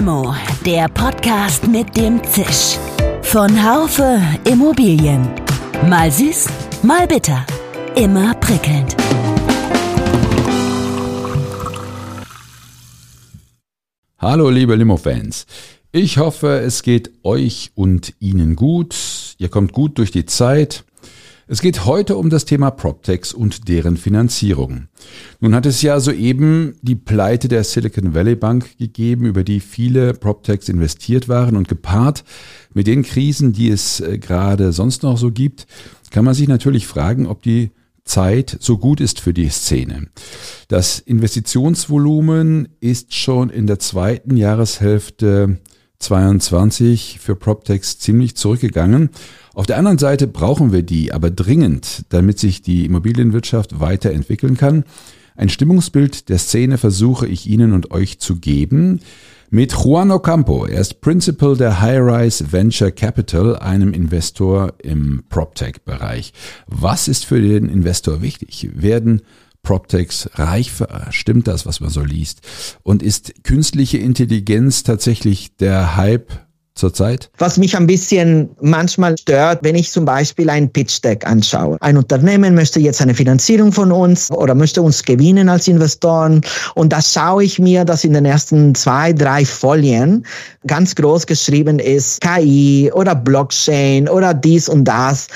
Limo, der Podcast mit dem Zisch. Von Haufe Immobilien. Mal süß, mal bitter. Immer prickelnd. Hallo liebe Limo-Fans. Ich hoffe, es geht euch und Ihnen gut. Ihr kommt gut durch die Zeit. Es geht heute um das Thema PropTechs und deren Finanzierung. Nun hat es ja soeben die Pleite der Silicon Valley Bank gegeben, über die viele PropTechs investiert waren und gepaart mit den Krisen, die es äh, gerade sonst noch so gibt, kann man sich natürlich fragen, ob die Zeit so gut ist für die Szene. Das Investitionsvolumen ist schon in der zweiten Jahreshälfte 22 für PropTechs ziemlich zurückgegangen. Auf der anderen Seite brauchen wir die aber dringend, damit sich die Immobilienwirtschaft weiterentwickeln kann. Ein Stimmungsbild der Szene versuche ich Ihnen und euch zu geben mit Juan Ocampo. Er ist Principal der High-Rise Venture Capital, einem Investor im PropTech-Bereich. Was ist für den Investor wichtig? Werden PropTechs reich Stimmt das, was man so liest? Und ist künstliche Intelligenz tatsächlich der Hype zurzeit? Was mich ein bisschen manchmal stört, wenn ich zum Beispiel ein Pitch Deck anschaue. Ein Unternehmen möchte jetzt eine Finanzierung von uns oder möchte uns gewinnen als Investoren. Und da schaue ich mir, dass in den ersten zwei, drei Folien ganz groß geschrieben ist, KI oder Blockchain oder dies und das.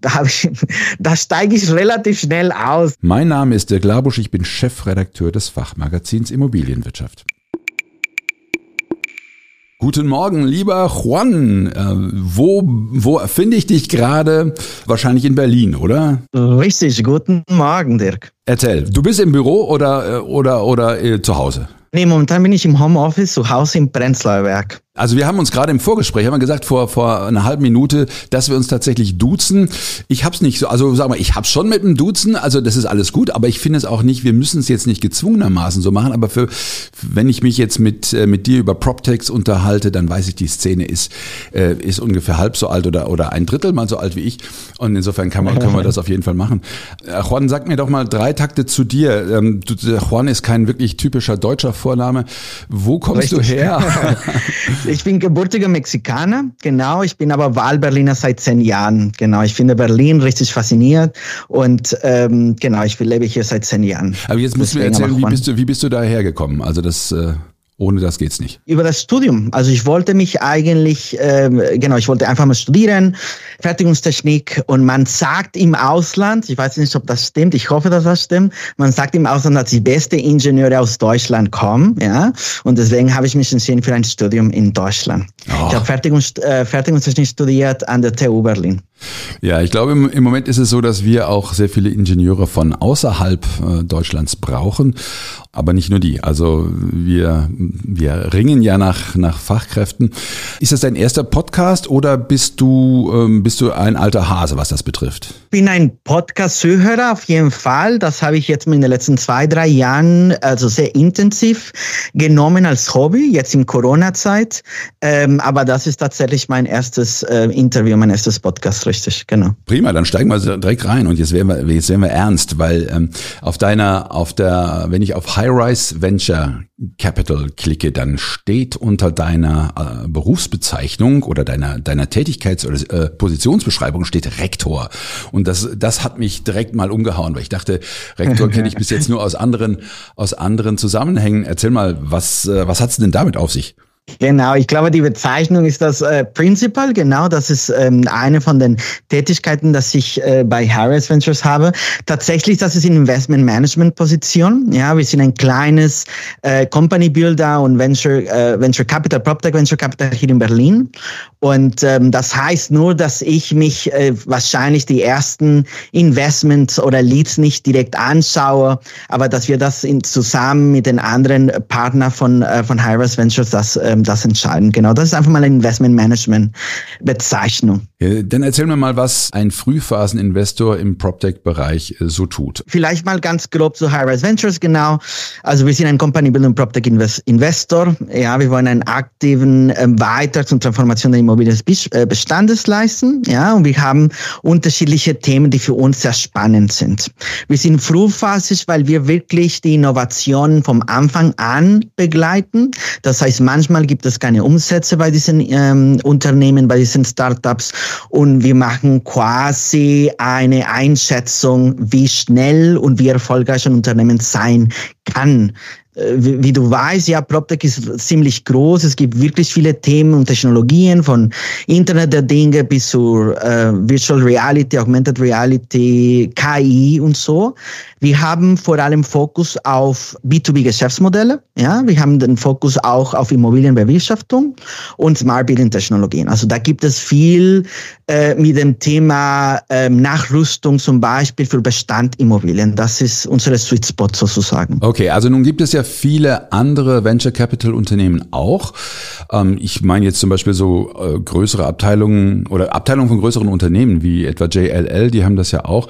Da, ich, da steige ich relativ schnell aus. Mein Name ist Dirk Labusch, ich bin Chefredakteur des Fachmagazins Immobilienwirtschaft. Guten Morgen, lieber Juan. Äh, wo, wo finde ich dich gerade? Wahrscheinlich in Berlin, oder? Richtig, guten Morgen, Dirk. Erzähl, du bist im Büro oder, äh, oder, oder äh, zu Hause? Nee, momentan bin ich im Homeoffice zu Hause im Prenzlauer Werk. Also wir haben uns gerade im Vorgespräch, haben wir gesagt vor vor einer halben Minute, dass wir uns tatsächlich duzen. Ich hab's nicht so, also sag mal, ich hab's schon mit dem Duzen, also das ist alles gut, aber ich finde es auch nicht, wir müssen es jetzt nicht gezwungenermaßen so machen, aber für wenn ich mich jetzt mit äh, mit dir über PropTechs unterhalte, dann weiß ich, die Szene ist äh, ist ungefähr halb so alt oder oder ein Drittel mal so alt wie ich und insofern kann man können wir das auf jeden Fall machen. Äh, Juan, sag mir doch mal drei Takte zu dir. Ähm, Juan ist kein wirklich typischer deutscher Vorname. Wo kommst Richtig. du her? Ich bin gebürtiger Mexikaner, genau. Ich bin aber Wahlberliner seit zehn Jahren, genau. Ich finde Berlin richtig faszinierend und ähm, genau, ich lebe hier seit zehn Jahren. Aber jetzt musst du mir erzählen, wie bist du, wie bist du da hergekommen? Also das äh ohne das geht's nicht. Über das Studium. Also ich wollte mich eigentlich, äh, genau, ich wollte einfach mal studieren, Fertigungstechnik. Und man sagt im Ausland, ich weiß nicht, ob das stimmt, ich hoffe, dass das stimmt, man sagt im Ausland, dass die besten Ingenieure aus Deutschland kommen. Ja, und deswegen habe ich mich entschieden für ein Studium in Deutschland. Oh. Ich habe Fertigungs, äh, Fertigungstechnik studiert an der TU Berlin. Ja, ich glaube, im, Moment ist es so, dass wir auch sehr viele Ingenieure von außerhalb äh, Deutschlands brauchen, aber nicht nur die. Also wir, wir ringen ja nach, nach Fachkräften. Ist das dein erster Podcast oder bist du, ähm, bist du ein alter Hase, was das betrifft? Bin ein Podcast-Zuhörer auf jeden Fall. Das habe ich jetzt in den letzten zwei, drei Jahren also sehr intensiv genommen als Hobby, jetzt in Corona-Zeit. Ähm, aber das ist tatsächlich mein erstes äh, Interview, mein erstes Podcast richtig, genau. Prima, dann steigen wir direkt rein und jetzt werden wir, jetzt werden wir ernst, weil ähm, auf deiner, auf der, wenn ich auf High-Rise Venture Capital klicke, dann steht unter deiner äh, Berufsbezeichnung oder deiner, deiner Tätigkeits- oder äh, Positionsbeschreibung steht Rektor. Das, das hat mich direkt mal umgehauen, weil ich dachte, Rektor kenne ich bis jetzt nur aus anderen, aus anderen Zusammenhängen. Erzähl mal, was, äh, was hat's denn damit auf sich? Genau, ich glaube, die Bezeichnung ist das äh, Principal. Genau, das ist ähm, eine von den Tätigkeiten, dass ich äh, bei Harris Ventures habe. Tatsächlich, das ist in Investment Management Position. Ja, wir sind ein kleines äh, Company Builder und Venture äh, Venture Capital, PropTech Venture Capital hier in Berlin. Und ähm, das heißt nur, dass ich mich äh, wahrscheinlich die ersten Investments oder Leads nicht direkt anschaue, aber dass wir das in, zusammen mit den anderen Partnern von äh, von Harris Ventures das äh, das entscheiden. Genau, das ist einfach mal eine Investment Management Bezeichnung. Dann erzähl mir mal, was ein Frühphaseninvestor im PropTech-Bereich äh, so tut. Vielleicht mal ganz grob zu High-Rise Ventures genau. Also wir sind ein Company Building PropTech Investor. Ja, wir wollen einen aktiven ähm, Beitrag zur Transformation der Immobilienbestandes äh, leisten. Ja, und wir haben unterschiedliche Themen, die für uns sehr spannend sind. Wir sind frühphasig, weil wir wirklich die Innovationen vom Anfang an begleiten. Das heißt, manchmal gibt es keine Umsätze bei diesen ähm, Unternehmen, bei diesen Startups und wir machen quasi eine Einschätzung, wie schnell und wie erfolgreich ein Unternehmen sein kann. Äh, wie, du weißt, ja, PropTech ist ziemlich groß. Es gibt wirklich viele Themen und Technologien von Internet der Dinge bis zu äh, Virtual Reality, Augmented Reality, KI und so. Wir haben vor allem Fokus auf B2B-Geschäftsmodelle. Ja, wir haben den Fokus auch auf Immobilienbewirtschaftung und Smart Building Technologien. Also da gibt es viel äh, mit dem Thema äh, Nachrüstung zum Beispiel für Bestandimmobilien. Das ist unsere Sweet Spot sozusagen. Okay, also nun gibt es ja viele andere Venture Capital Unternehmen auch. Ähm, ich meine jetzt zum Beispiel so äh, größere Abteilungen oder Abteilungen von größeren Unternehmen wie etwa JLL, die haben das ja auch.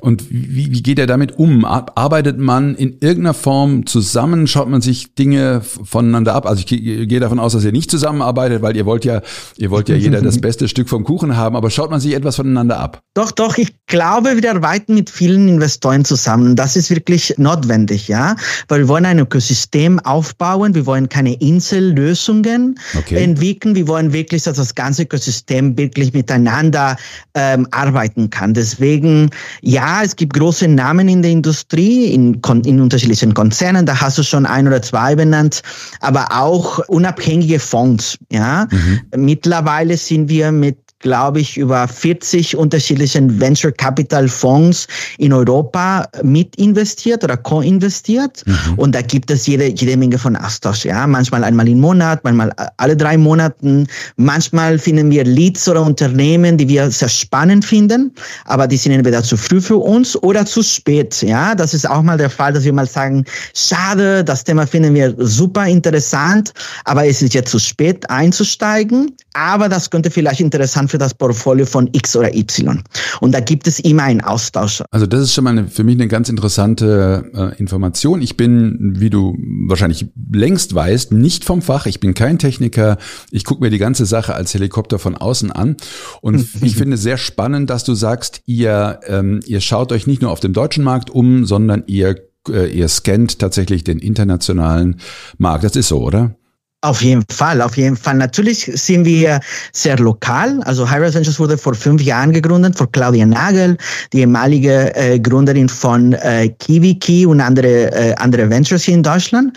Und wie, wie geht er damit um? Arbeitet man in irgendeiner Form zusammen? Schaut man sich Dinge voneinander ab? Also ich gehe davon aus, dass ihr nicht zusammenarbeitet, weil ihr wollt ja, ihr wollt ja jeder das beste Stück vom Kuchen haben, aber schaut man sich etwas voneinander ab? Doch, doch, ich glaube, wir arbeiten mit vielen Investoren zusammen. Das ist wirklich notwendig, ja, weil wir wollen ein Ökosystem aufbauen. Wir wollen keine Insellösungen okay. entwickeln. Wir wollen wirklich, dass das ganze Ökosystem wirklich miteinander ähm, arbeiten kann. Deswegen, ja, es gibt große Namen in der Industrie, in, in unterschiedlichen Konzernen. Da hast du schon ein oder zwei benannt, aber auch unabhängige Fonds. Ja, mhm. mittlerweile sind wir mit glaube ich, über 40 unterschiedlichen Venture Capital Fonds in Europa mit investiert oder co-investiert. Mhm. Und da gibt es jede, jede Menge von Austausch. Ja, manchmal einmal im Monat, manchmal alle drei Monaten. Manchmal finden wir Leads oder Unternehmen, die wir sehr spannend finden, aber die sind entweder zu früh für uns oder zu spät. Ja, das ist auch mal der Fall, dass wir mal sagen, schade, das Thema finden wir super interessant, aber es ist jetzt zu spät einzusteigen. Aber das könnte vielleicht interessant für das Portfolio von X oder Y. Und da gibt es immer einen Austausch. Also das ist schon mal eine, für mich eine ganz interessante äh, Information. Ich bin, wie du wahrscheinlich längst weißt, nicht vom Fach. Ich bin kein Techniker. Ich gucke mir die ganze Sache als Helikopter von außen an. Und ich finde sehr spannend, dass du sagst, ihr, ähm, ihr schaut euch nicht nur auf dem deutschen Markt um, sondern ihr, äh, ihr scannt tatsächlich den internationalen Markt. Das ist so, oder? Auf jeden Fall, auf jeden Fall. Natürlich sind wir sehr lokal. Also High Ventures wurde vor fünf Jahren gegründet von Claudia Nagel, die ehemalige äh, Gründerin von äh, KiwiKey und andere, äh, andere Ventures hier in Deutschland.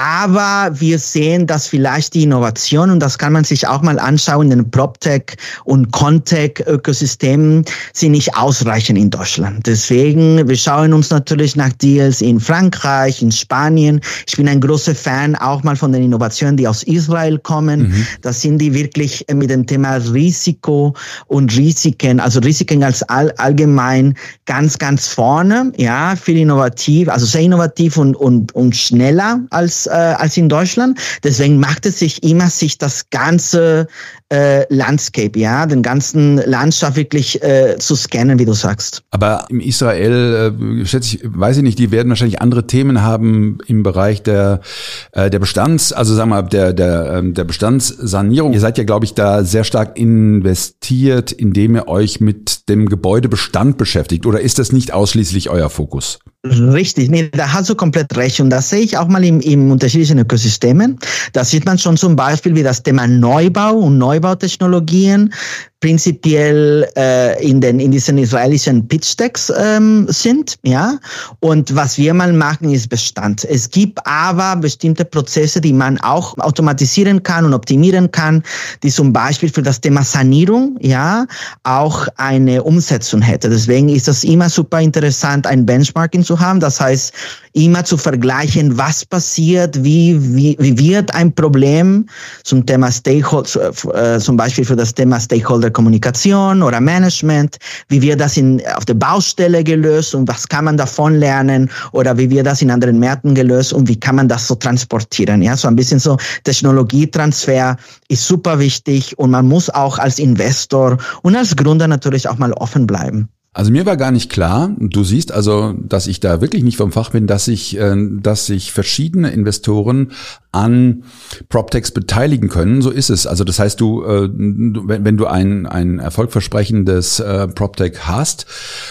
Aber wir sehen, dass vielleicht die Innovation, und das kann man sich auch mal anschauen, in den PropTech und Contech-Ökosystemen sind nicht ausreichend in Deutschland. Deswegen, wir schauen uns natürlich nach Deals in Frankreich, in Spanien. Ich bin ein großer Fan auch mal von den Innovationen, die aus Israel kommen. Mhm. Das sind die wirklich mit dem Thema Risiko und Risiken, also Risiken als all, allgemein ganz, ganz vorne. Ja, viel innovativ, also sehr innovativ und, und, und schneller als, äh, als in Deutschland. Deswegen macht es sich immer, sich das ganze äh, Landscape, ja, den ganzen Landschaft wirklich äh, zu scannen, wie du sagst. Aber im Israel, äh, schätze ich, weiß ich nicht, die werden wahrscheinlich andere Themen haben im Bereich der, äh, der Bestands, also sagen wir mal, der, der, ähm, der Bestandssanierung. Ihr seid ja, glaube ich, da sehr stark investiert, indem ihr euch mit dem Gebäudebestand beschäftigt. Oder ist das nicht ausschließlich euer Fokus? Richtig, nee, da hast du komplett recht. Und das sehe ich auch mal im, im unterschiedlichen Ökosystemen. Da sieht man schon zum Beispiel, wie das Thema Neubau und Neubautechnologien prinzipiell äh, in den in diesen israelischen Pitch Decks ähm, sind, ja. Und was wir mal machen, ist Bestand. Es gibt aber bestimmte Prozesse, die man auch automatisieren kann und optimieren kann, die zum Beispiel für das Thema Sanierung, ja, auch eine Umsetzung hätte. Deswegen ist das immer super interessant, ein Benchmarking zu haben. Das heißt, immer zu vergleichen, was passiert, wie, wie, wie wird ein Problem zum Thema Stakeholder, äh, zum Beispiel für das Thema Stakeholder der Kommunikation oder Management, wie wir das in, auf der Baustelle gelöst und was kann man davon lernen oder wie wir das in anderen Märkten gelöst und wie kann man das so transportieren. Ja, so ein bisschen so Technologietransfer ist super wichtig und man muss auch als Investor und als Gründer natürlich auch mal offen bleiben. Also mir war gar nicht klar, du siehst also, dass ich da wirklich nicht vom Fach bin, dass sich, äh, dass sich verschiedene Investoren an PropTechs beteiligen können. So ist es. Also das heißt, du, äh, wenn, du ein, ein erfolgversprechendes äh, PropTech hast,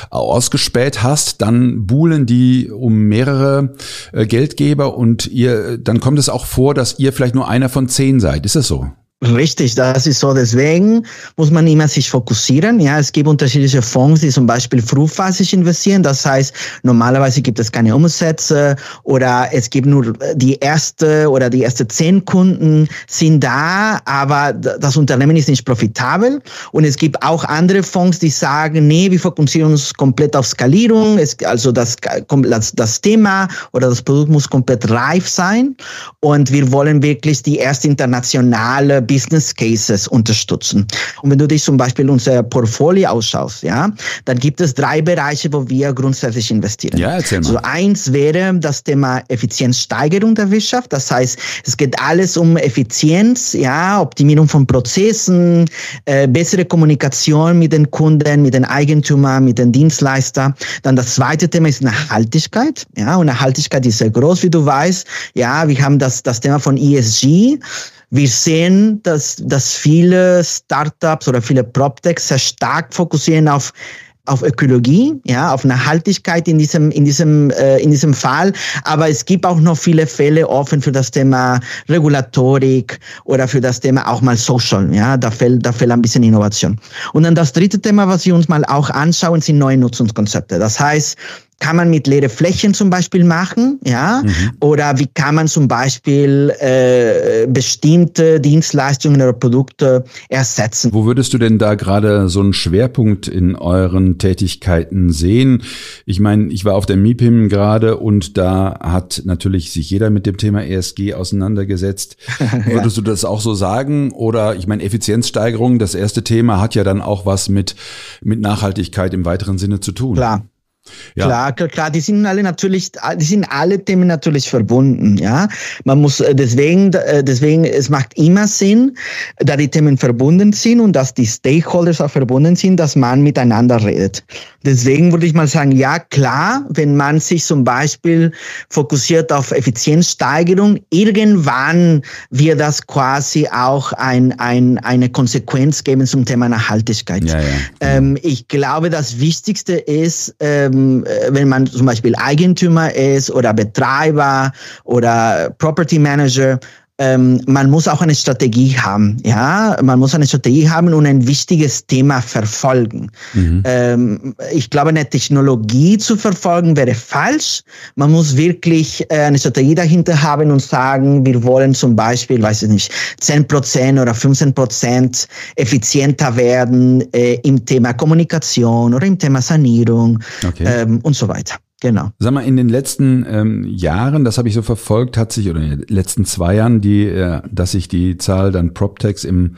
ausgespäht hast, dann buhlen die um mehrere Geldgeber und ihr, dann kommt es auch vor, dass ihr vielleicht nur einer von zehn seid. Ist das so? Richtig, das ist so. Deswegen muss man immer sich fokussieren. Ja, es gibt unterschiedliche Fonds, die zum Beispiel frühphasig investieren. Das heißt, normalerweise gibt es keine Umsätze oder es gibt nur die erste oder die erste zehn Kunden sind da, aber das Unternehmen ist nicht profitabel. Und es gibt auch andere Fonds, die sagen, nee, wir fokussieren uns komplett auf Skalierung. Es, also das, das, Thema oder das Produkt muss komplett reif sein. Und wir wollen wirklich die erste internationale Business Cases unterstützen. Und wenn du dich zum Beispiel unser Portfolio ausschaust, ja, dann gibt es drei Bereiche, wo wir grundsätzlich investieren. Ja, erzähl mal. So eins wäre das Thema Effizienzsteigerung der Wirtschaft. Das heißt, es geht alles um Effizienz, ja, Optimierung von Prozessen, äh, bessere Kommunikation mit den Kunden, mit den Eigentümern, mit den Dienstleistern. Dann das zweite Thema ist Nachhaltigkeit, ja, und Nachhaltigkeit ist sehr groß, wie du weißt. Ja, wir haben das, das Thema von ESG. Wir sehen, dass, dass viele Startups oder viele PropTechs sehr stark fokussieren auf auf Ökologie, ja, auf Nachhaltigkeit in diesem, in diesem, äh, in diesem Fall. Aber es gibt auch noch viele Fälle offen für das Thema Regulatorik oder für das Thema auch mal Social, ja. Da fehlt, da fehlt ein bisschen Innovation. Und dann das dritte Thema, was wir uns mal auch anschauen, sind neue Nutzungskonzepte. Das heißt, kann man mit leere Flächen zum Beispiel machen, ja, mhm. oder wie kann man zum Beispiel äh, bestimmte Dienstleistungen oder Produkte ersetzen. Wo würdest du denn da gerade so einen Schwerpunkt in euren Tätigkeiten sehen? Ich meine, ich war auf der MIPIM gerade und da hat natürlich sich jeder mit dem Thema ESG auseinandergesetzt. ja. Würdest du das auch so sagen? Oder ich meine, Effizienzsteigerung, das erste Thema hat ja dann auch was mit, mit Nachhaltigkeit im weiteren Sinne zu tun. Klar. Ja. Klar, klar, klar, die sind alle natürlich, die sind alle Themen natürlich verbunden, ja. Man muss äh, deswegen, äh, deswegen, es macht immer Sinn, da die Themen verbunden sind und dass die Stakeholders auch verbunden sind, dass man miteinander redet. Deswegen würde ich mal sagen, ja, klar, wenn man sich zum Beispiel fokussiert auf Effizienzsteigerung, irgendwann wird das quasi auch ein, ein, eine Konsequenz geben zum Thema Nachhaltigkeit. Ja, ja. Ähm, ich glaube, das Wichtigste ist, ähm, ähm, äh, wenn man zum Beispiel Eigentümer ist oder Betreiber oder Property Manager, ähm, man muss auch eine Strategie haben. Ja, man muss eine Strategie haben und ein wichtiges Thema verfolgen. Mhm. Ähm, ich glaube, eine Technologie zu verfolgen wäre falsch. Man muss wirklich äh, eine Strategie dahinter haben und sagen, wir wollen zum Beispiel, weiß ich nicht, 10 Prozent oder 15 Prozent effizienter werden äh, im Thema Kommunikation oder im Thema Sanierung okay. ähm, und so weiter. Genau. Sag mal, in den letzten ähm, Jahren, das habe ich so verfolgt, hat sich, oder in den letzten zwei Jahren, die, äh, dass sich die Zahl dann PropTechs im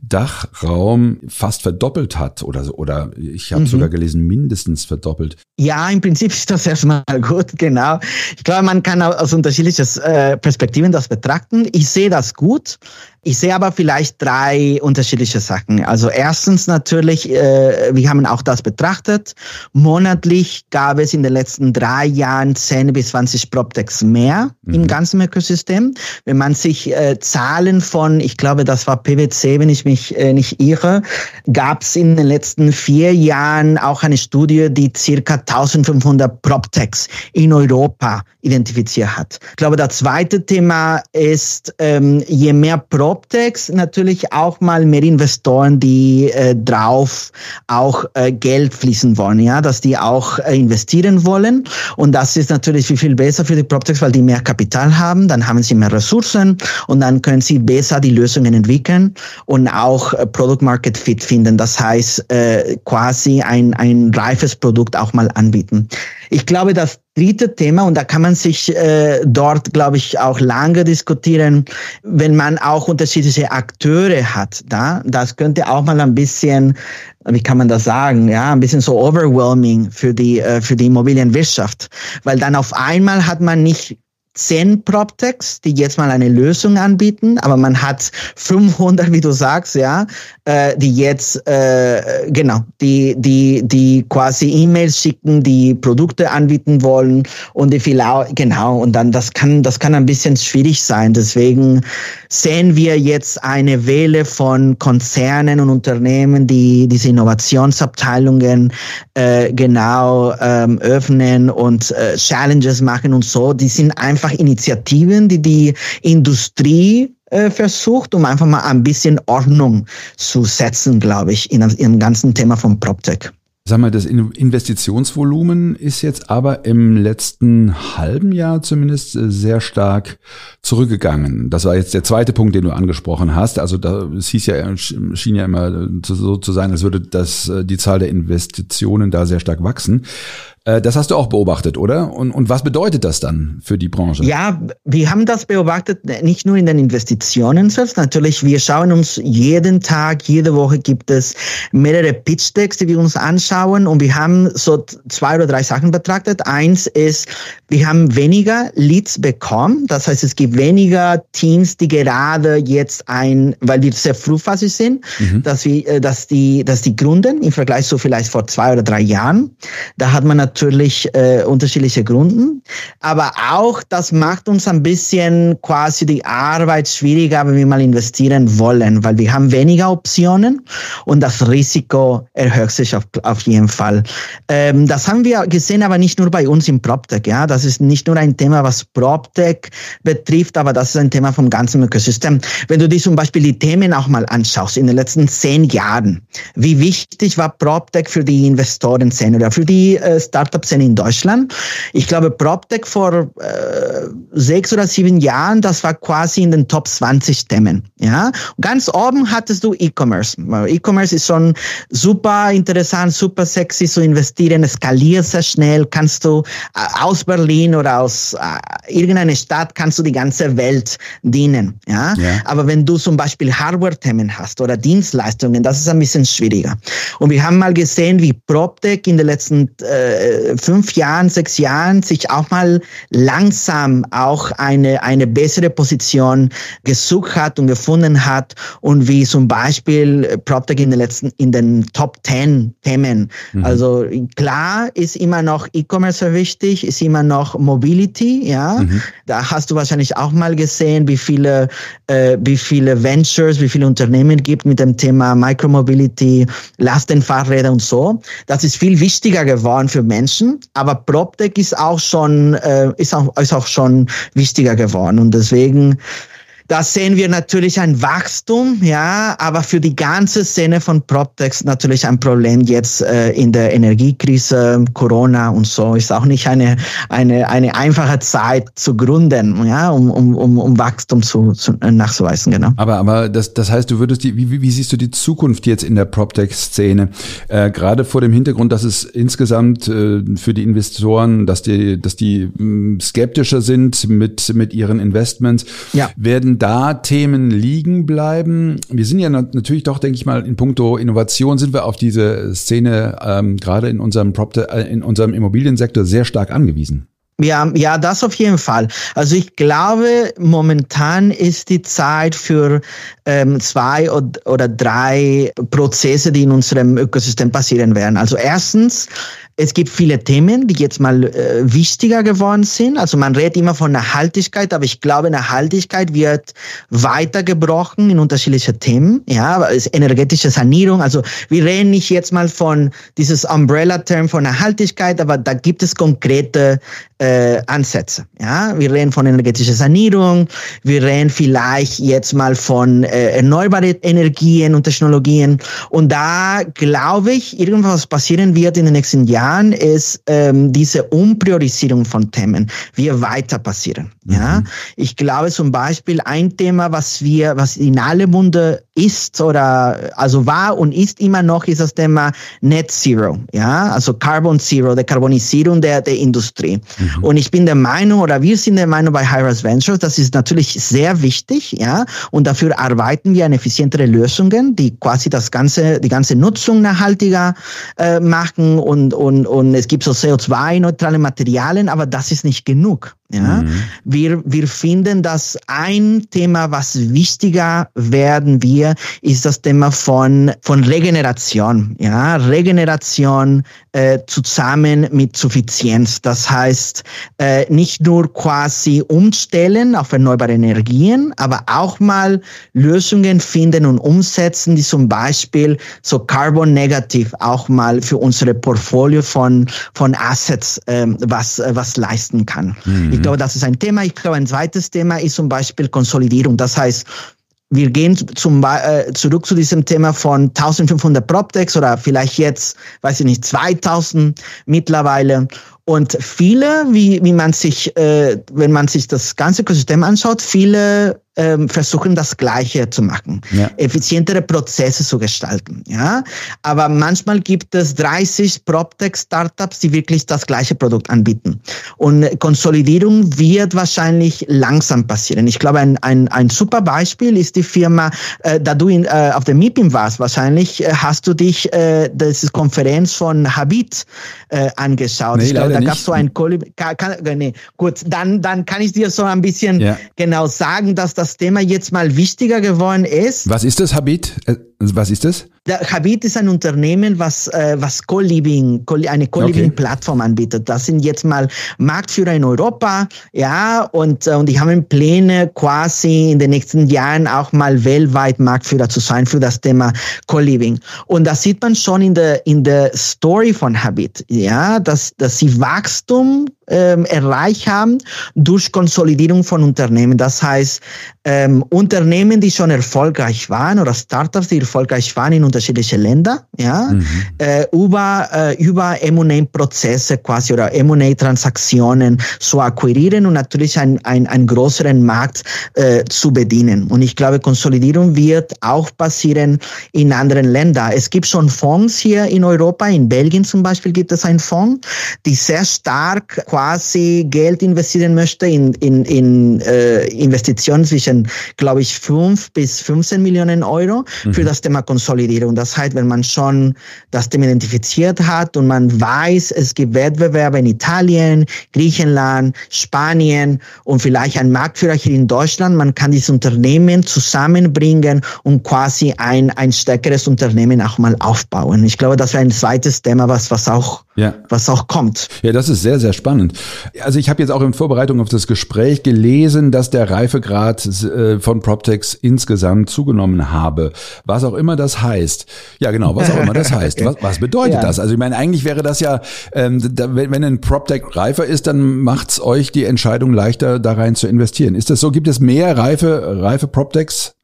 Dachraum fast verdoppelt hat oder so, oder ich habe mhm. sogar gelesen, mindestens verdoppelt. Ja, im Prinzip ist das erstmal gut, genau. Ich glaube, man kann aus unterschiedlichen äh, Perspektiven das betrachten. Ich sehe das gut. Ich sehe aber vielleicht drei unterschiedliche Sachen. Also erstens natürlich, äh, wir haben auch das betrachtet. Monatlich gab es in den letzten drei Jahren 10 bis 20 PropTechs mehr mhm. im ganzen Ökosystem. Wenn man sich äh, Zahlen von, ich glaube, das war PwC, wenn ich mich äh, nicht irre, gab es in den letzten vier Jahren auch eine Studie, die circa 1500 PropTechs in Europa identifiziert hat. Ich glaube, das zweite Thema ist, ähm, je mehr Prop PropTechs natürlich auch mal mehr Investoren, die äh, drauf auch äh, Geld fließen wollen, ja, dass die auch äh, investieren wollen. Und das ist natürlich viel, viel besser für die PropTechs, weil die mehr Kapital haben, dann haben sie mehr Ressourcen und dann können sie besser die Lösungen entwickeln und auch äh, Product Market Fit finden. Das heißt, äh, quasi ein, ein reifes Produkt auch mal anbieten. Ich glaube, dass dritte Thema, und da kann man sich äh, dort, glaube ich, auch lange diskutieren, wenn man auch unterschiedliche Akteure hat. Da, das könnte auch mal ein bisschen, wie kann man das sagen, ja, ein bisschen so overwhelming für die äh, für die Immobilienwirtschaft, weil dann auf einmal hat man nicht zehn PropTechs, die jetzt mal eine Lösung anbieten, aber man hat 500, wie du sagst, ja, äh, die jetzt äh, genau, die die die quasi E-Mails schicken, die Produkte anbieten wollen und die viel genau und dann das kann das kann ein bisschen schwierig sein. Deswegen sehen wir jetzt eine Welle von Konzernen und Unternehmen, die diese Innovationsabteilungen äh, genau ähm, öffnen und äh, Challenges machen und so. Die sind einfach Initiativen, die die Industrie äh, versucht, um einfach mal ein bisschen Ordnung zu setzen, glaube ich, in, im ganzen Thema von PropTech. Sag mal, das Investitionsvolumen ist jetzt aber im letzten halben Jahr zumindest äh, sehr stark zurückgegangen. Das war jetzt der zweite Punkt, den du angesprochen hast. Also da es hieß ja, schien ja immer so zu sein, als würde das, äh, die Zahl der Investitionen da sehr stark wachsen. Äh, das hast du auch beobachtet, oder? Und, und was bedeutet das dann für die Branche? Ja, wir haben das beobachtet, nicht nur in den Investitionen selbst. Natürlich, wir schauen uns jeden Tag, jede Woche gibt es mehrere Pitch-Decks, die wir uns anschauen. Und wir haben so zwei oder drei Sachen betrachtet. Eins ist, wir haben weniger Leads bekommen. Das heißt, es gibt weniger Teams, die gerade jetzt ein, weil wir sehr frühphasig sind, mhm. dass wir, äh, dass die, dass die gründen im Vergleich zu vielleicht vor zwei oder drei Jahren. Da hat man natürlich äh, unterschiedliche Gründen, aber auch das macht uns ein bisschen quasi die Arbeit schwieriger, wenn wir mal investieren wollen, weil wir haben weniger Optionen und das Risiko erhöht sich auf, auf jeden Fall. Ähm, das haben wir gesehen, aber nicht nur bei uns im PropTech. Ja, das ist nicht nur ein Thema, was PropTech betrifft, aber das ist ein Thema vom ganzen Ökosystem. Wenn du dir zum Beispiel die Themen auch mal anschaust in den letzten zehn Jahren, wie wichtig war PropTech für die Investoren-Szene oder für die äh, Startup-Szene in Deutschland. Ich glaube, PropTech vor äh, sechs oder sieben Jahren, das war quasi in den Top 20 Themen. Ja, ganz oben hattest du E-Commerce. E-Commerce ist schon super interessant, super sexy zu investieren, es skaliert sehr schnell. Kannst du äh, aus Berlin oder aus äh, irgendeiner Stadt kannst du die ganze Welt dienen. Ja, ja. aber wenn du zum Beispiel Hardware-Themen hast oder Dienstleistungen, das ist ein bisschen schwieriger. Und wir haben mal gesehen, wie PropTech in den letzten äh, fünf Jahren, sechs Jahren sich auch mal langsam auch eine, eine bessere Position gesucht hat und gefunden hat und wie zum Beispiel PropTech in den letzten, in den Top 10 Themen. Mhm. Also klar ist immer noch E-Commerce wichtig, ist immer noch Mobility, ja. Mhm. Da hast du wahrscheinlich auch mal gesehen, wie viele, äh, wie viele Ventures, wie viele Unternehmen gibt mit dem Thema Micromobility, Lastenfahrräder und so. Das ist viel wichtiger geworden für Menschen Menschen, aber PropTech ist auch schon, äh, ist auch, ist auch schon wichtiger geworden. Und deswegen da sehen wir natürlich ein Wachstum, ja, aber für die ganze Szene von PropTechs natürlich ein Problem jetzt äh, in der Energiekrise, Corona und so ist auch nicht eine eine eine einfache Zeit zu gründen, ja, um um um, um Wachstum zu, zu äh, nachzuweisen, genau. Aber aber das das heißt, du würdest die wie, wie siehst du die Zukunft jetzt in der PropTech-Szene äh, gerade vor dem Hintergrund, dass es insgesamt äh, für die Investoren, dass die dass die mh, hm, skeptischer sind mit mit ihren Investments, ja. werden da Themen liegen bleiben? Wir sind ja natürlich doch, denke ich mal, in puncto Innovation sind wir auf diese Szene ähm, gerade in unserem äh, in unserem Immobiliensektor sehr stark angewiesen. Ja, ja, das auf jeden Fall. Also ich glaube, momentan ist die Zeit für ähm, zwei oder drei Prozesse, die in unserem Ökosystem passieren werden. Also erstens, es gibt viele Themen, die jetzt mal äh, wichtiger geworden sind. Also man redet immer von Nachhaltigkeit, aber ich glaube, Nachhaltigkeit wird weitergebrochen in unterschiedliche Themen. Ja, energetische Sanierung. Also wir reden nicht jetzt mal von dieses Umbrella-Term von Nachhaltigkeit, aber da gibt es konkrete äh, Ansätze. Ja, wir reden von energetischer Sanierung. Wir reden vielleicht jetzt mal von äh, erneuerbaren Energien und Technologien. Und da glaube ich, irgendwas passieren wird in den nächsten Jahren Jahren ist ähm, diese Umpriorisierung von Themen, wie weiter passieren. Mhm. Ja, ich glaube zum Beispiel ein Thema, was wir, was in alle Munde ist oder also war und ist immer noch, ist das Thema Net Zero. Ja, also Carbon Zero, der Karbonisierung der, der Industrie. Mhm. Und ich bin der Meinung oder wir sind der Meinung bei Hyras Ventures, das ist natürlich sehr wichtig. Ja, und dafür arbeiten wir an effizientere Lösungen, die quasi das ganze, die ganze Nutzung nachhaltiger äh, machen und, und, und es gibt so CO2-neutrale Materialien, aber das ist nicht genug. Ja, mhm. wir, wir finden, dass ein Thema, was wichtiger werden wir, ist das Thema von, von Regeneration. Ja, Regeneration äh, zusammen mit Suffizienz. Das heißt, äh, nicht nur quasi umstellen auf erneuerbare Energien, aber auch mal Lösungen finden und umsetzen, die zum Beispiel so carbon negativ auch mal für unsere Portfolio von, von Assets äh, was, was leisten kann. Mhm. Ich glaube, das ist ein Thema. Ich glaube, ein zweites Thema ist zum Beispiel Konsolidierung. Das heißt, wir gehen zum, äh, zurück zu diesem Thema von 1500 PropTechs oder vielleicht jetzt, weiß ich nicht, 2000 mittlerweile. Und viele, wie, wie man sich, äh, wenn man sich das ganze Ökosystem anschaut, viele ähm, versuchen das Gleiche zu machen, ja. effizientere Prozesse zu gestalten. Ja, aber manchmal gibt es 30 PropTech-Startups, die wirklich das gleiche Produkt anbieten. Und Konsolidierung wird wahrscheinlich langsam passieren. Ich glaube, ein, ein, ein super Beispiel ist die Firma, äh, da du in, äh, auf der MIPIM warst, wahrscheinlich äh, hast du dich äh, das Konferenz von Habit äh, angeschaut. Nee, ich glaube, da gab es so ein Kolib kann, kann, nee, gut, dann, dann kann ich dir so ein bisschen ja. genau sagen, dass das das Thema jetzt mal wichtiger geworden ist. Was ist das, Habit? Äh, was ist das? Habit ist ein Unternehmen, was, äh, was Co-Living, eine Co-Living-Plattform okay. anbietet. Das sind jetzt mal Marktführer in Europa, ja, und, äh, und die haben Pläne, quasi in den nächsten Jahren auch mal weltweit Marktführer zu sein für das Thema Co-Living. Und das sieht man schon in der, in der Story von Habit, ja, dass, dass sie Wachstum ähm, erreicht haben durch Konsolidierung von Unternehmen. Das heißt, ähm, Unternehmen, die schon erfolgreich waren oder Startups, die erfolgreich waren in unterschiedlichen Ländern, ja, mhm. äh, über, äh, über M&A-Prozesse quasi oder M&A-Transaktionen zu akquirieren und natürlich einen ein größeren Markt äh, zu bedienen. Und ich glaube, Konsolidierung wird auch passieren in anderen Ländern. Es gibt schon Fonds hier in Europa, in Belgien zum Beispiel gibt es einen Fonds, die sehr stark quasi Geld investieren möchte in, in, in äh, Investitionen zwischen, glaube ich, 5 bis 15 Millionen Euro mhm. für das Thema Konsolidierung. Das heißt, wenn man schon das Thema identifiziert hat und man weiß, es gibt Wettbewerbe in Italien, Griechenland, Spanien und vielleicht ein Marktführer hier in Deutschland, man kann diese Unternehmen zusammenbringen und quasi ein, ein stärkeres Unternehmen auch mal aufbauen. Ich glaube, das wäre ein zweites Thema, was, was auch, ja. was auch kommt. Ja, das ist sehr, sehr spannend. Also ich habe jetzt auch in Vorbereitung auf das Gespräch gelesen, dass der Reifegrad äh, von PropTechs insgesamt zugenommen habe. Was auch immer das heißt. Ja, genau, was auch immer das heißt. Was, was bedeutet ja. das? Also ich meine, eigentlich wäre das ja, ähm, da, wenn, wenn ein PropTech reifer ist, dann macht's euch die Entscheidung leichter, da rein zu investieren. Ist das so? Gibt es mehr reife, reife PropTechs?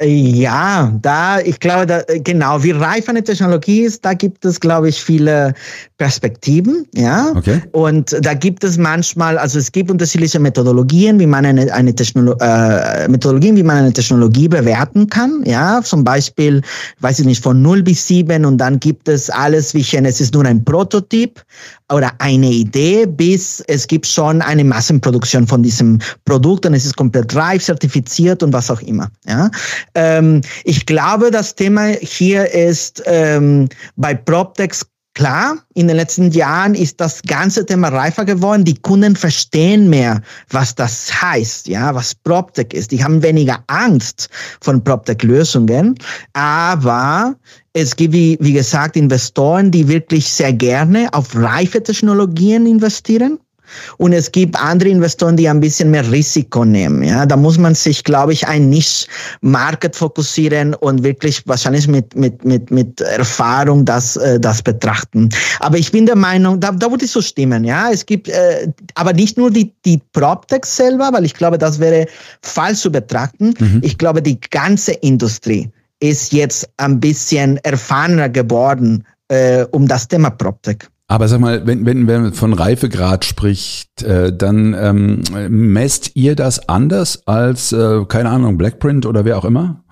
Ja, da, ich glaube, da, genau, wie reif eine Technologie ist, da gibt es, glaube ich, viele Perspektiven, ja. Okay. Und da gibt es manchmal, also es gibt unterschiedliche Methodologien, wie man eine, eine Technolo äh, Methodologien, wie man eine Technologie bewerten kann, ja. Zum Beispiel, weiß ich nicht, von 0 bis 7 und dann gibt es alles, wie ich es ist nur ein Prototyp oder eine Idee, bis es gibt schon eine Massenproduktion von diesem Produkt und es ist komplett reif, zertifiziert und was auch immer, ja. Ähm, ich glaube, das Thema hier ist ähm, bei PropTechs Klar, in den letzten Jahren ist das ganze Thema reifer geworden. Die Kunden verstehen mehr, was das heißt, ja, was PropTech ist. Die haben weniger Angst von PropTech-Lösungen. Aber es gibt, wie, wie gesagt, Investoren, die wirklich sehr gerne auf reife Technologien investieren. Und es gibt andere Investoren, die ein bisschen mehr Risiko nehmen. Ja, da muss man sich, glaube ich, ein Niche-Market fokussieren und wirklich wahrscheinlich mit, mit, mit, mit Erfahrung das, äh, das betrachten. Aber ich bin der Meinung, da, da würde ich so stimmen. Ja, es gibt, äh, aber nicht nur die, die PropTechs selber, weil ich glaube, das wäre falsch zu betrachten. Mhm. Ich glaube, die ganze Industrie ist jetzt ein bisschen erfahrener geworden äh, um das Thema PropTech. Aber sag mal, wenn, wenn, wenn man von Reifegrad spricht, äh, dann ähm, messt ihr das anders als, äh, keine Ahnung, Blackprint oder wer auch immer?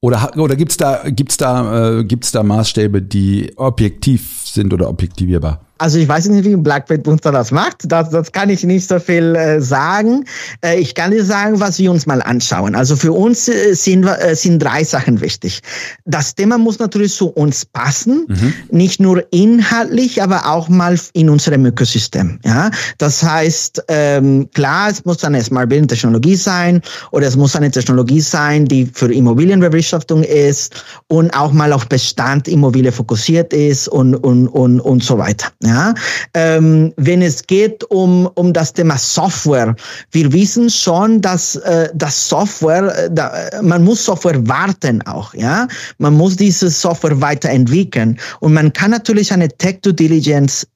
Oder, oder gibt's da, gibt's da, äh, gibt's da Maßstäbe, die objektiv sind oder objektivierbar? Also ich weiß nicht, wie Blackbird Bunster das macht. Das, das kann ich nicht so viel äh, sagen. Äh, ich kann dir sagen, was wir uns mal anschauen. Also für uns äh, sind, äh, sind drei Sachen wichtig. Das Thema muss natürlich zu uns passen, mhm. nicht nur inhaltlich, aber auch mal in unserem Ökosystem. Ja, das heißt ähm, klar, es muss eine Smart Building Technologie sein oder es muss eine Technologie sein, die für Immobilienbewirtschaftung ist und auch mal auf Bestand Immobilie fokussiert ist und und und und so weiter. Ja? Ähm, wenn es geht um, um das Thema Software, wir wissen schon, dass äh, das Software, äh, da, man muss Software warten auch, ja. Man muss diese Software weiterentwickeln und man kann natürlich eine Tech Due Diligence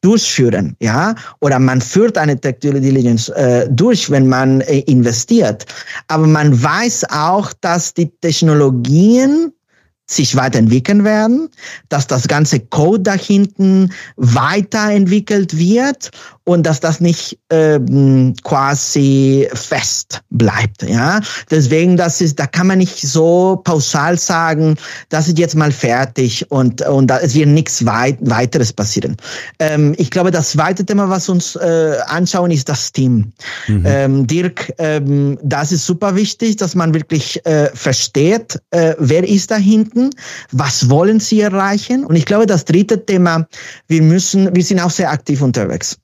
durchführen, ja, oder man führt eine Tech Due Diligence äh, durch, wenn man äh, investiert. Aber man weiß auch, dass die Technologien sich weiterentwickeln werden, dass das ganze Code da hinten weiterentwickelt wird und dass das nicht ähm, quasi fest bleibt. Ja, deswegen das ist, da kann man nicht so pauschal sagen, das ist jetzt mal fertig und und da es wird nichts weit, weiteres passieren. Ähm, ich glaube, das zweite Thema, was uns äh, anschauen, ist das Team. Mhm. Ähm, Dirk, ähm, das ist super wichtig, dass man wirklich äh, versteht, äh, wer ist da hinten, was wollen sie erreichen. Und ich glaube, das dritte Thema, wir müssen, wir sind auch sehr aktiv unterwegs.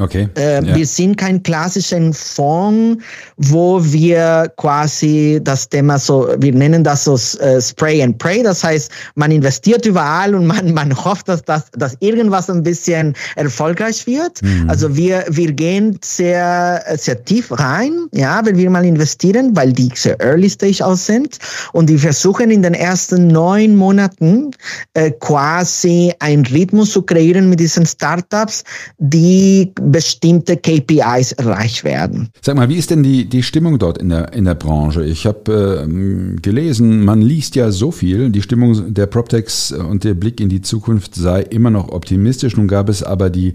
Okay. Äh, ja. Wir sind kein klassischen Fonds, wo wir quasi das Thema so, wir nennen das so äh, Spray and Pray. Das heißt, man investiert überall und man, man hofft, dass, das, dass irgendwas ein bisschen erfolgreich wird. Mhm. Also wir, wir gehen sehr, sehr tief rein, ja, wenn wir mal investieren, weil die sehr early stage aus sind. Und die versuchen in den ersten neun Monaten äh, quasi einen Rhythmus zu kreieren mit diesen Startups, die bestimmte KPIs erreicht werden. Sag mal, wie ist denn die, die Stimmung dort in der, in der Branche? Ich habe äh, gelesen, man liest ja so viel, die Stimmung der PropTechs und der Blick in die Zukunft sei immer noch optimistisch. Nun gab es aber die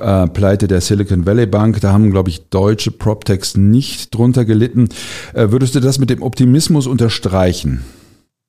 äh, Pleite der Silicon Valley Bank, da haben, glaube ich, deutsche PropTechs nicht drunter gelitten. Äh, würdest du das mit dem Optimismus unterstreichen?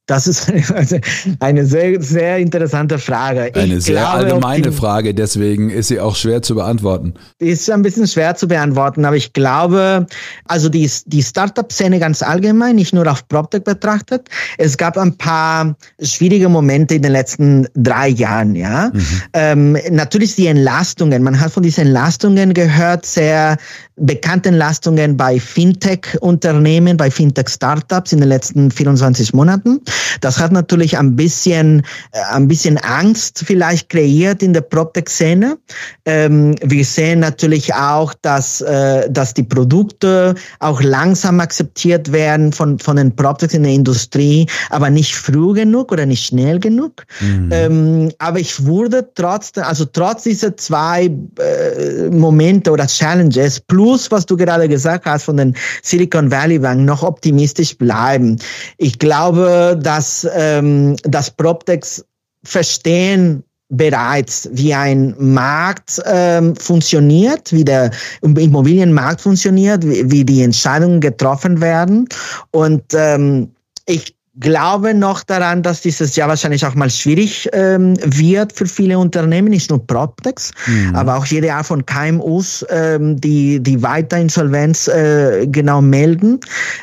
Das ist eine, eine sehr, sehr interessante Frage. Ich eine sehr glaube, allgemeine Frage, deswegen ist sie auch schwer zu beantworten. Ist ein bisschen schwer zu beantworten, aber ich glaube, also die, die Startup-Szene ganz allgemein, nicht nur auf PropTech betrachtet, es gab ein paar schwierige Momente in den letzten drei Jahren, ja. Mhm. Ähm, natürlich die Entlastungen, man hat von diesen Entlastungen gehört, sehr bekannten Entlastungen bei Fintech-Unternehmen, bei Fintech-Startups in den letzten 24 Monaten. Das hat natürlich ein bisschen, äh, ein bisschen Angst vielleicht kreiert in der PropTech-Szene. Ähm, wir sehen natürlich auch, dass, äh, dass die Produkte auch langsam akzeptiert werden von, von den PropTechs in der Industrie, aber nicht früh genug oder nicht schnell genug. Mhm. Ähm, aber ich wurde trotzdem, also trotz dieser zwei äh, Momente oder Challenges plus, was du gerade gesagt hast von den Silicon Valley Bank, noch optimistisch bleiben. Ich glaube, dass, ähm, dass PropTechs verstehen bereits, wie ein Markt ähm, funktioniert, wie der Immobilienmarkt funktioniert, wie, wie die Entscheidungen getroffen werden. Und ähm, ich glaube noch daran, dass dieses Jahr wahrscheinlich auch mal schwierig ähm, wird für viele Unternehmen, nicht nur PropTechs, mhm. aber auch jede Art von KMUs, ähm, die, die weiter Insolvenz äh, genau melden.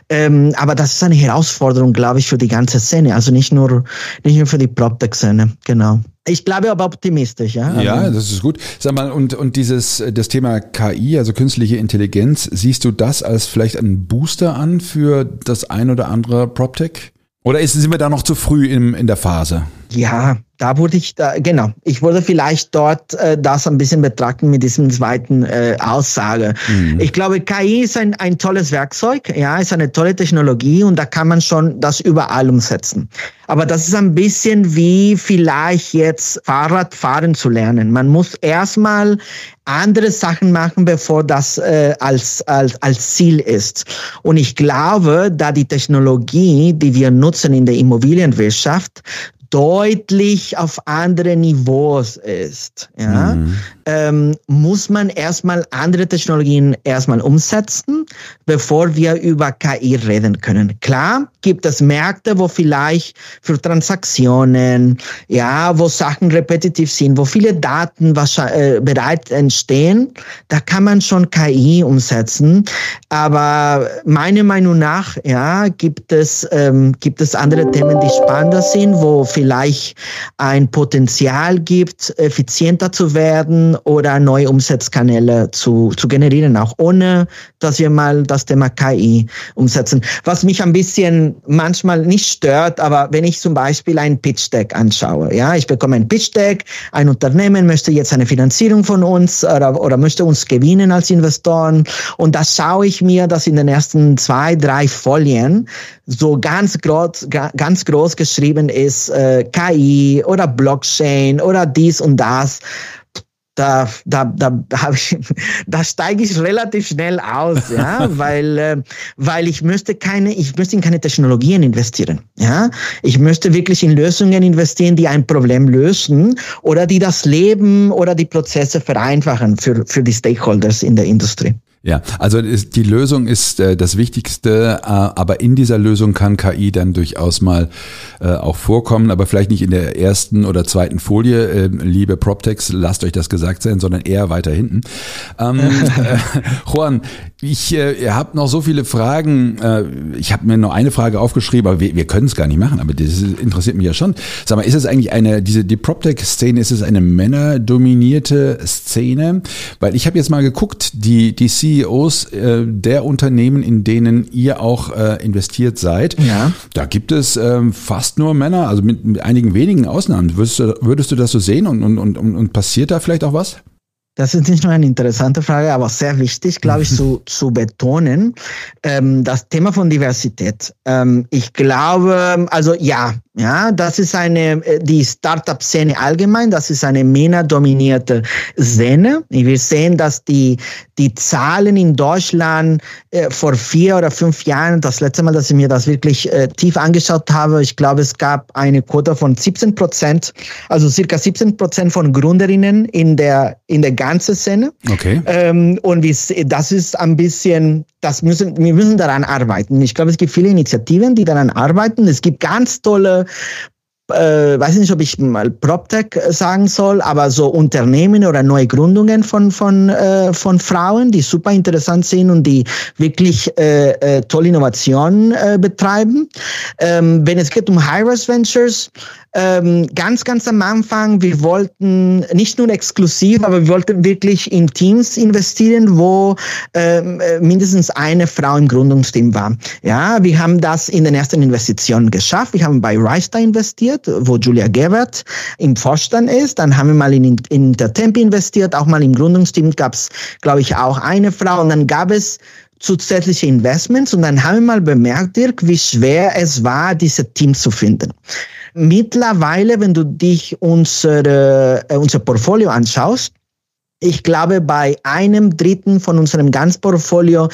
Ähm, aber das ist eine Herausforderung, glaube ich, für die ganze Szene, also nicht nur, nicht nur für die PropTech-Szene, genau. Ich glaube aber optimistisch, ja. Ja, also das ist gut. Sag mal, und, und dieses, das Thema KI, also künstliche Intelligenz, siehst du das als vielleicht einen Booster an für das ein oder andere PropTech? Oder ist, sind wir da noch zu früh in, in der Phase? Ja, da wurde ich da, genau. Ich würde vielleicht dort äh, das ein bisschen betrachten mit diesem zweiten äh, Aussage. Mhm. Ich glaube, KI ist ein, ein tolles Werkzeug, ja, ist eine tolle Technologie und da kann man schon das überall umsetzen. Aber das ist ein bisschen wie vielleicht jetzt Fahrrad fahren zu lernen. Man muss erstmal andere Sachen machen, bevor das äh, als, als, als Ziel ist. Und ich glaube, da die Technologie, die wir nutzen in der Immobilienwirtschaft, deutlich auf andere Niveaus ist, ja, mhm. Ähm, muss man erstmal andere Technologien erstmal umsetzen, bevor wir über KI reden können. Klar gibt es Märkte, wo vielleicht für Transaktionen, ja, wo Sachen repetitiv sind, wo viele Daten äh, bereit entstehen, da kann man schon KI umsetzen. Aber meiner Meinung nach, ja, gibt es, ähm, gibt es andere Themen, die spannender sind, wo vielleicht ein Potenzial gibt, effizienter zu werden oder neue Umsatzkanäle zu, zu generieren, auch ohne, dass wir mal das Thema KI umsetzen. Was mich ein bisschen manchmal nicht stört, aber wenn ich zum Beispiel ein Pitch Deck anschaue, ja, ich bekomme ein Pitch Deck, ein Unternehmen möchte jetzt eine Finanzierung von uns oder, oder möchte uns gewinnen als Investoren und da schaue ich mir das in den ersten zwei, drei Folien so ganz groß, ganz groß geschrieben ist, äh, KI oder Blockchain oder dies und das da, da, da, ich, da steige ich relativ schnell aus, ja, weil, äh, weil ich möchte keine, ich möchte in keine Technologien investieren, ja. Ich möchte wirklich in Lösungen investieren, die ein Problem lösen oder die das Leben oder die Prozesse vereinfachen für, für die Stakeholders in der Industrie. Ja, also die Lösung ist äh, das Wichtigste, äh, aber in dieser Lösung kann KI dann durchaus mal äh, auch vorkommen, aber vielleicht nicht in der ersten oder zweiten Folie, äh, liebe PropTechs, lasst euch das gesagt sein, sondern eher weiter hinten. Ähm, äh, Juan, ich äh, ihr habt noch so viele Fragen. Äh, ich habe mir noch eine Frage aufgeschrieben, aber wir, wir können es gar nicht machen, aber das interessiert mich ja schon. Sag mal, ist es eigentlich eine, diese die PropTech-Szene, ist es eine männerdominierte Szene? Weil ich habe jetzt mal geguckt, die, die CEOs äh, der Unternehmen, in denen ihr auch äh, investiert seid, ja. da gibt es äh, fast nur Männer, also mit, mit einigen wenigen Ausnahmen. Würdest du, würdest du das so sehen und, und, und, und passiert da vielleicht auch was? Das ist nicht nur eine interessante Frage, aber sehr wichtig, glaube ich, zu, zu betonen. Ähm, das Thema von Diversität. Ähm, ich glaube, also ja, ja, das ist eine, äh, die Startup-Szene allgemein, das ist eine männerdominierte Szene. Wir sehen, dass die, die Zahlen in Deutschland äh, vor vier oder fünf Jahren, das letzte Mal, dass ich mir das wirklich äh, tief angeschaut habe, ich glaube, es gab eine Quote von 17 Prozent, also circa 17 Prozent von Gründerinnen in der, in der ganzen Szene. Okay. Ähm, und wie, das ist ein bisschen, das müssen, wir müssen daran arbeiten. Ich glaube, es gibt viele Initiativen, die daran arbeiten. Es gibt ganz tolle äh, weiß nicht, ob ich mal PropTech sagen soll, aber so Unternehmen oder neue Gründungen von, von, äh, von Frauen, die super interessant sind und die wirklich äh, äh, tolle Innovationen äh, betreiben. Ähm, wenn es geht um High-Rise Ventures, ähm, ganz, ganz am Anfang, wir wollten nicht nur exklusiv, aber wir wollten wirklich in Teams investieren, wo ähm, äh, mindestens eine Frau im Gründungsteam war. Ja, wir haben das in den ersten Investitionen geschafft. Wir haben bei Reister investiert, wo Julia Gebert im Vorstand ist. Dann haben wir mal in, in Intertemp investiert, auch mal im Gründungsteam gab es, glaube ich, auch eine Frau. Und dann gab es zusätzliche Investments und dann haben wir mal bemerkt, Dirk, wie schwer es war, diese Teams zu finden. Mittlerweile, wenn du dich unsere, äh, unser Portfolio anschaust, ich glaube, bei einem Dritten von unserem Ganzportfolio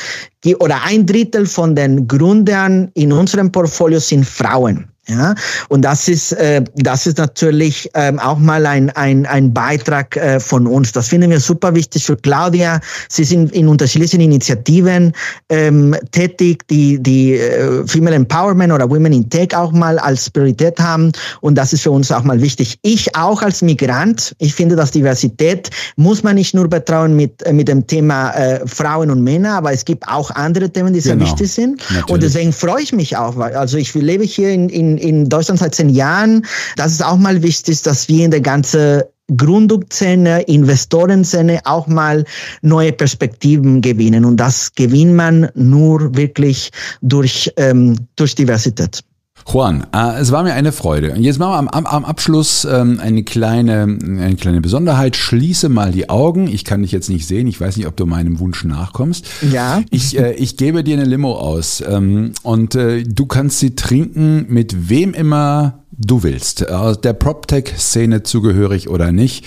oder ein Drittel von den Gründern in unserem Portfolio sind Frauen. Ja, und das ist, äh, das ist natürlich ähm, auch mal ein, ein, ein Beitrag äh, von uns. Das finden wir super wichtig für Claudia. Sie sind in unterschiedlichen Initiativen ähm, tätig, die, die äh, Female Empowerment oder Women in Tech auch mal als Priorität haben. Und das ist für uns auch mal wichtig. Ich auch als Migrant, ich finde, dass Diversität muss man nicht nur betrauen mit, äh, mit dem Thema äh, Frauen und Männer, aber es gibt auch andere Themen, die sehr genau. wichtig sind. Natürlich. Und deswegen freue ich mich auch, weil also ich lebe hier in, in in, Deutschland seit zehn Jahren. Das ist auch mal wichtig, dass wir in der ganzen Gründungsszene, Investorenszene auch mal neue Perspektiven gewinnen. Und das gewinnt man nur wirklich durch, ähm, durch Diversität. Juan, äh, es war mir eine Freude. Und jetzt machen wir am, am, am Abschluss ähm, eine, kleine, eine kleine Besonderheit. Schließe mal die Augen. Ich kann dich jetzt nicht sehen. Ich weiß nicht, ob du meinem Wunsch nachkommst. Ja. Ich, äh, ich gebe dir eine Limo aus. Ähm, und äh, du kannst sie trinken mit wem immer du willst. Aus der PropTech-Szene zugehörig oder nicht.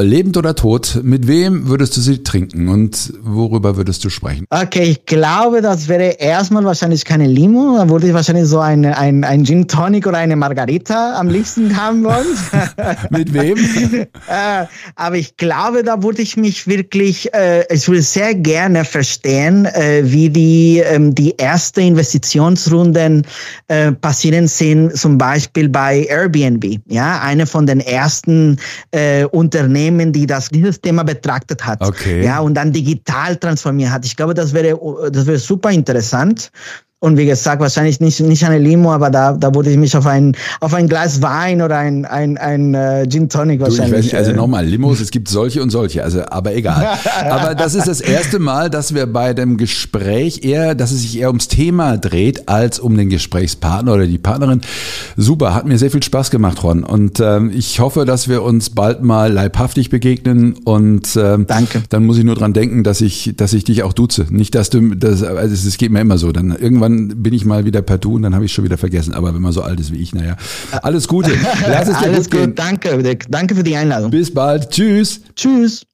Lebend oder tot, mit wem würdest du sie trinken und worüber würdest du sprechen? Okay, ich glaube, das wäre erstmal wahrscheinlich keine Limo. Da würde ich wahrscheinlich so ein, ein, ein Gin Tonic oder eine Margarita am liebsten haben wollen. mit wem? äh, aber ich glaube, da würde ich mich wirklich, äh, ich würde sehr gerne verstehen, äh, wie die, ähm, die erste Investitionsrunden äh, passieren sind, zum Beispiel bei Airbnb. Ja, eine von den ersten äh, Unternehmen, Unternehmen, die das, dieses Thema betrachtet hat. Okay. Ja, und dann digital transformiert hat. Ich glaube, das wäre, das wäre super interessant. Und wie gesagt, wahrscheinlich nicht, nicht eine Limo, aber da, da würde ich mich auf ein, auf ein Glas Wein oder ein, ein, ein äh, Gin Tonic wahrscheinlich. Du, ich weiß nicht, also äh, nochmal, Limos, es gibt solche und solche, also, aber egal. aber das ist das erste Mal, dass wir bei dem Gespräch eher, dass es sich eher ums Thema dreht, als um den Gesprächspartner oder die Partnerin. Super, hat mir sehr viel Spaß gemacht, Ron. Und ähm, ich hoffe, dass wir uns bald mal leibhaftig begegnen und ähm, Danke. dann muss ich nur dran denken, dass ich, dass ich dich auch duze. Nicht, dass du, das, also es geht mir immer so. Dann irgendwann irgendwann bin ich mal wieder per Du und dann habe ich schon wieder vergessen. Aber wenn man so alt ist wie ich, naja. Alles Gute. Lass es dir Alles gut, gut danke. Danke für die Einladung. Bis bald. Tschüss. Tschüss.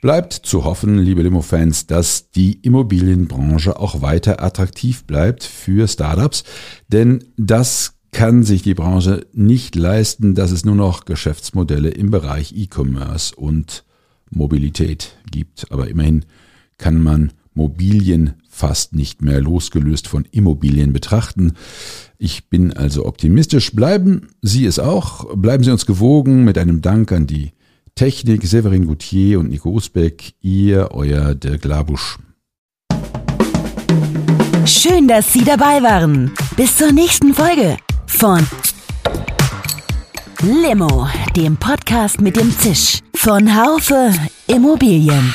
Bleibt zu hoffen, liebe Limo-Fans, dass die Immobilienbranche auch weiter attraktiv bleibt für Startups, denn das kann sich die Branche nicht leisten, dass es nur noch Geschäftsmodelle im Bereich E-Commerce und Mobilität gibt. Aber immerhin kann man Mobilien fast nicht mehr losgelöst von Immobilien betrachten. Ich bin also optimistisch. Bleiben Sie es auch. Bleiben Sie uns gewogen mit einem Dank an die Technik, Severin Goutier und Nico Usbeck. Ihr, euer Dirk Labusch. Schön, dass Sie dabei waren. Bis zur nächsten Folge von Limo, dem Podcast mit dem Zisch von Haufe Immobilien.